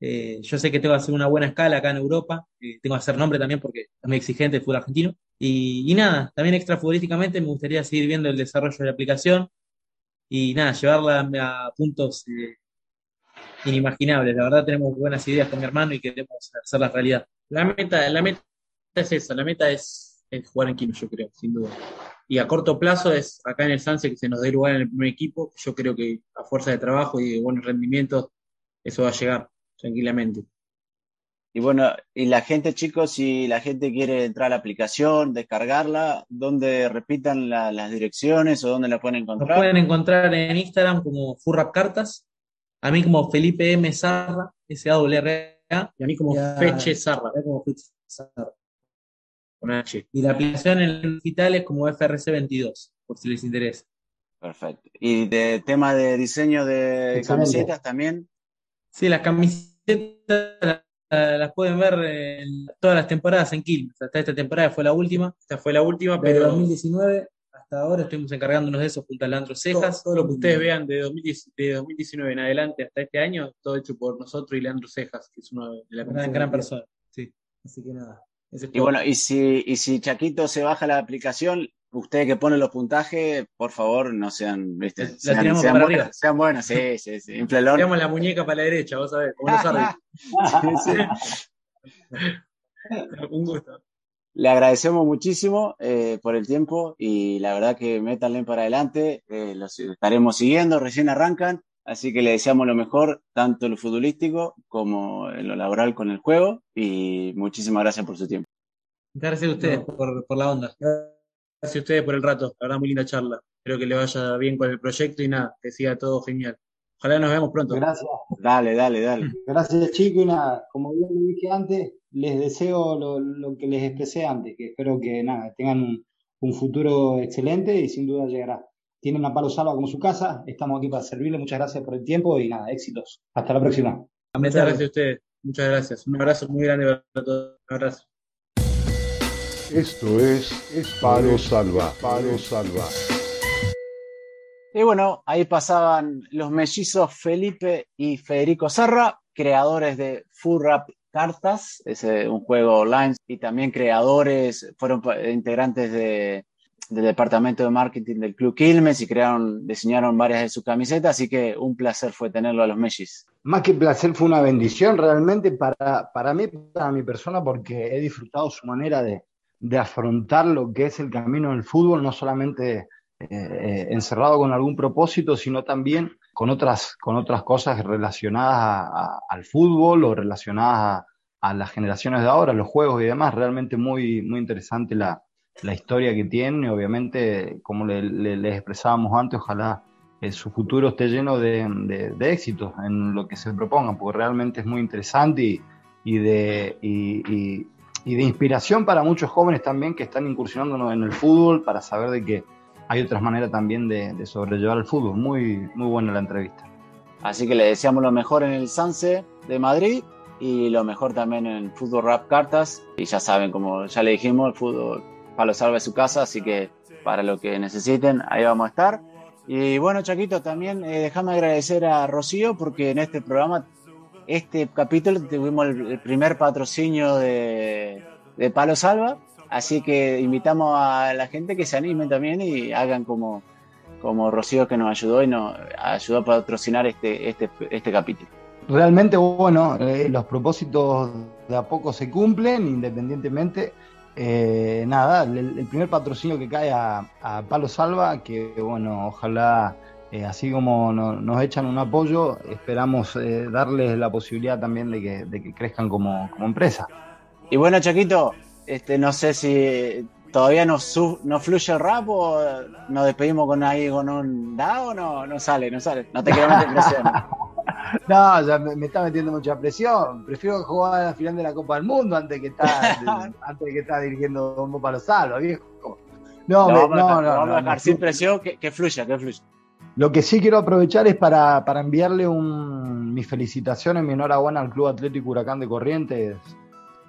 Speaker 6: Eh, yo sé que tengo que hacer una buena escala acá en Europa, eh, tengo que hacer nombre también porque es muy exigente el fútbol argentino. Y, y nada, también extra futbolísticamente me gustaría seguir viendo el desarrollo de la aplicación y nada, llevarla a puntos eh, inimaginables. La verdad tenemos buenas ideas con mi hermano y queremos hacerlas realidad. La meta, la meta es esa, la meta es, es jugar en Quilmes, yo creo, sin duda. Y a corto plazo es acá en el Sanse que se nos dé lugar en el primer equipo. Yo creo que a fuerza de trabajo y de buenos rendimientos, eso va a llegar tranquilamente.
Speaker 1: Y bueno, y la gente, chicos, si la gente quiere entrar a la aplicación, descargarla, ¿dónde repitan la- las direcciones o dónde la pueden
Speaker 6: Nos
Speaker 1: encontrar?
Speaker 6: pueden encontrar en Instagram como Furrap Cartas, a mí como Felipe M. Sarra, S-A-W-R-A, y a mí como
Speaker 2: Ya.
Speaker 6: Feche Sarra, como Feche Sarra, con H. Y la aplicación en el digital es como FRC22, por si les interesa.
Speaker 1: Perfecto. Y de tema de diseño de camisetas también.
Speaker 6: Sí, las camisetas la- la- las pueden ver en todas las temporadas en Quilmes. Hasta esta temporada fue la última. Esta fue la última,
Speaker 2: Pero
Speaker 6: pero
Speaker 2: 2019,
Speaker 6: hasta ahora estuvimos encargándonos de eso junto a Leandro Cejas. Todo, lo que ustedes vean de, 2010 de 2019 en adelante hasta este año, todo hecho por nosotros y Leandro Cejas, que es uno de la
Speaker 2: Gran-
Speaker 6: gran persona. Sí. Así que nada.
Speaker 1: Y bueno, y si, y si Chaquito se baja la aplicación, ustedes que ponen los puntajes, por favor, no sean, ¿viste?
Speaker 6: La
Speaker 1: Sean,
Speaker 6: tiramos
Speaker 1: sean
Speaker 6: para
Speaker 1: buenas,
Speaker 6: arriba.
Speaker 1: sean buenas, sí, sí, sí. Inflelón.
Speaker 6: Tiramos la muñeca para la derecha, vos sabés, como los árbitros. <laughs>
Speaker 1: Sí, sí.
Speaker 6: Un gusto.
Speaker 1: Le agradecemos muchísimo eh, por el tiempo y la verdad que métanle para adelante, eh, los estaremos siguiendo, recién arrancan, así que le deseamos lo mejor, tanto en lo futbolístico como en lo laboral con el juego y muchísimas gracias por su tiempo.
Speaker 6: Gracias a ustedes por, por la onda. Gracias a ustedes por el rato. La verdad, muy linda charla. Espero que le vaya bien con el proyecto y nada, que siga todo genial. Ojalá nos veamos pronto.
Speaker 2: gracias.
Speaker 1: Dale, dale, dale.
Speaker 2: Gracias, chicos. Y nada, como bien le dije antes, les deseo lo, lo que les expresé antes, que espero que nada, tengan un, un futuro excelente y sin duda llegará. Tienen a Palo Salva como su casa, estamos aquí para servirles. Muchas gracias por el tiempo y nada, éxitos. Hasta la próxima.
Speaker 6: Muchas gracias a ustedes. Muchas gracias. Un abrazo muy grande para todos. Un abrazo.
Speaker 3: Esto es, es Palo Salva. Palo Salva.
Speaker 1: Y bueno, ahí pasaban los mellizos Felipe y Federico Sarra, creadores de Furrap Cartas, es un juego online, y también creadores, fueron integrantes de del departamento de marketing del Club Quilmes y crearon, diseñaron varias de sus camisetas, así que un placer fue tenerlo a los Mellis.
Speaker 2: Más que placer, fue una bendición realmente para, para mí, para mi persona, porque he disfrutado su manera de, de afrontar lo que es el camino del fútbol, no solamente eh, encerrado con algún propósito, sino también con otras, con otras cosas relacionadas al fútbol o relacionadas a, las generaciones de ahora, los juegos y demás. Realmente muy, muy interesante la, la historia que tiene. Obviamente, como les le, expresábamos antes, ojalá eh, su futuro esté lleno de, de, éxitos en lo que se propongan, porque realmente es muy interesante y, de, de inspiración para muchos jóvenes también que están incursionando en el fútbol para saber de que hay otras maneras también de, sobrellevar el fútbol. Muy, muy buena la entrevista.
Speaker 1: Así que le deseamos lo mejor en el Sanse de Madrid y lo mejor también en Fútbol Rap Cartas. Y ya saben, como ya le dijimos, el fútbol Palo Salva su casa, así que para lo que necesiten, ahí vamos a estar. Y bueno, Chaquito, también eh, déjame agradecer a Rocío porque en este programa, este capítulo, tuvimos el, primer patrocinio de, Palo Salva Así que invitamos a la gente que se anime también y hagan como, como Rocío que nos ayudó y nos ayudó a patrocinar este, este, este capítulo.
Speaker 2: Realmente, bueno, eh, los propósitos de a poco se cumplen, independientemente. Eh, nada, el, primer patrocinio que cae a, Palo Salva, que bueno, ojalá, eh, así como nos echan un apoyo, esperamos darles la posibilidad también de que, de que crezcan como, como empresa.
Speaker 1: Y bueno, Chaquito, este, no sé si todavía no, no fluye el rap o nos despedimos con ahí con un da o no, no sale, no sale. No te quiero meter presión. <laughs>
Speaker 2: no, ya me, está metiendo mucha presión. Prefiero jugar a la final de la Copa del Mundo antes que estar, <laughs> antes que estar dirigiendo Bombo para los salvos, viejo.
Speaker 1: No, no, no, no, Vamos a dejar sin presión que, que, fluya, que fluya.
Speaker 2: Lo que sí quiero aprovechar es para, para enviarle un, mis felicitaciones, mi enhorabuena al Club Atlético Huracán de Corrientes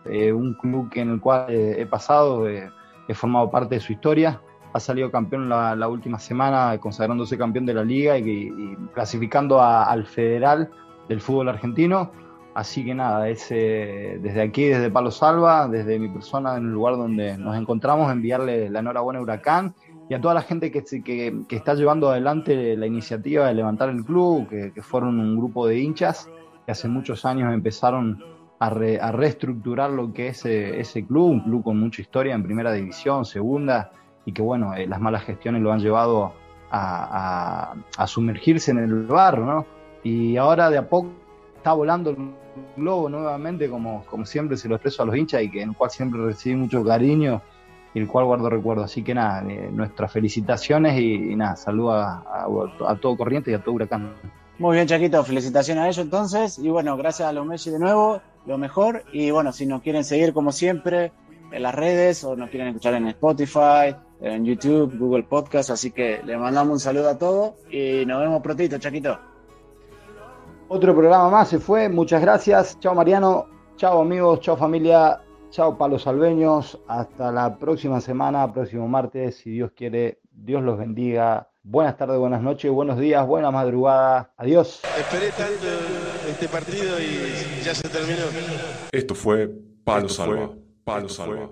Speaker 2: eh, un club en el cual eh, he pasado, eh, he formado parte de su historia. Ha salido campeón la, última semana, consagrándose campeón de la liga y, clasificando al federal del fútbol argentino. Así que nada, es, desde aquí, desde Palo Salva, desde mi persona en el lugar donde nos encontramos, enviarle la enhorabuena a Huracán y a toda la gente que, que, está llevando adelante la iniciativa de levantar el club, que, que, fueron un grupo de hinchas que hace muchos años empezaron a, reestructurar lo que es eh, ese club, un club con mucha historia en primera división, segunda, y que bueno, eh, las malas gestiones lo han llevado a, sumergirse en el barro, ¿no? Y ahora de a poco está volando el globo nuevamente, como, como siempre se lo expreso a los hinchas y que en el cual siempre recibí mucho cariño y el cual guardo recuerdo. Así que nada, eh, nuestras felicitaciones y, nada, saludo a, a, todo Corriente y a todo Huracán.
Speaker 1: Muy bien, Chaquito, felicitaciones a ellos entonces. Y bueno, gracias a los Messi de nuevo, lo mejor. Y bueno, si nos quieren seguir como siempre en las redes o nos quieren escuchar en Spotify, en YouTube, Google Podcast. Así que le mandamos un saludo a todos y nos vemos prontito, Chaquito.
Speaker 2: Otro programa más se fue. Muchas gracias. Chao, Mariano. Chao, amigos. Chao, familia. Chao, palos albeños. Hasta la próxima semana, próximo martes. Si Dios quiere, Dios los bendiga. Buenas tardes, buenas noches, buenos días, buena madrugada. Adiós.
Speaker 7: Esperé tanto este partido y ya se terminó.
Speaker 3: Esto fue Palo Salva. Palo Salva.